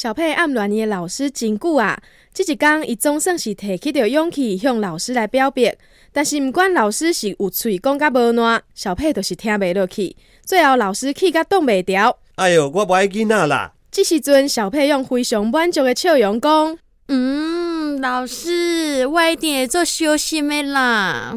小佩暗恋伊的老师真久啊，即一天伊总算是提起着勇气向老师来表白，但是毋管老师是有嘴讲甲无烂，小佩就是听袂落去，最后老师气甲冻袂调。哎哟，我不爱囡仔啦！即时阵，小佩用非常满足的笑容讲：“嗯，老师，我一定会做小心的啦。”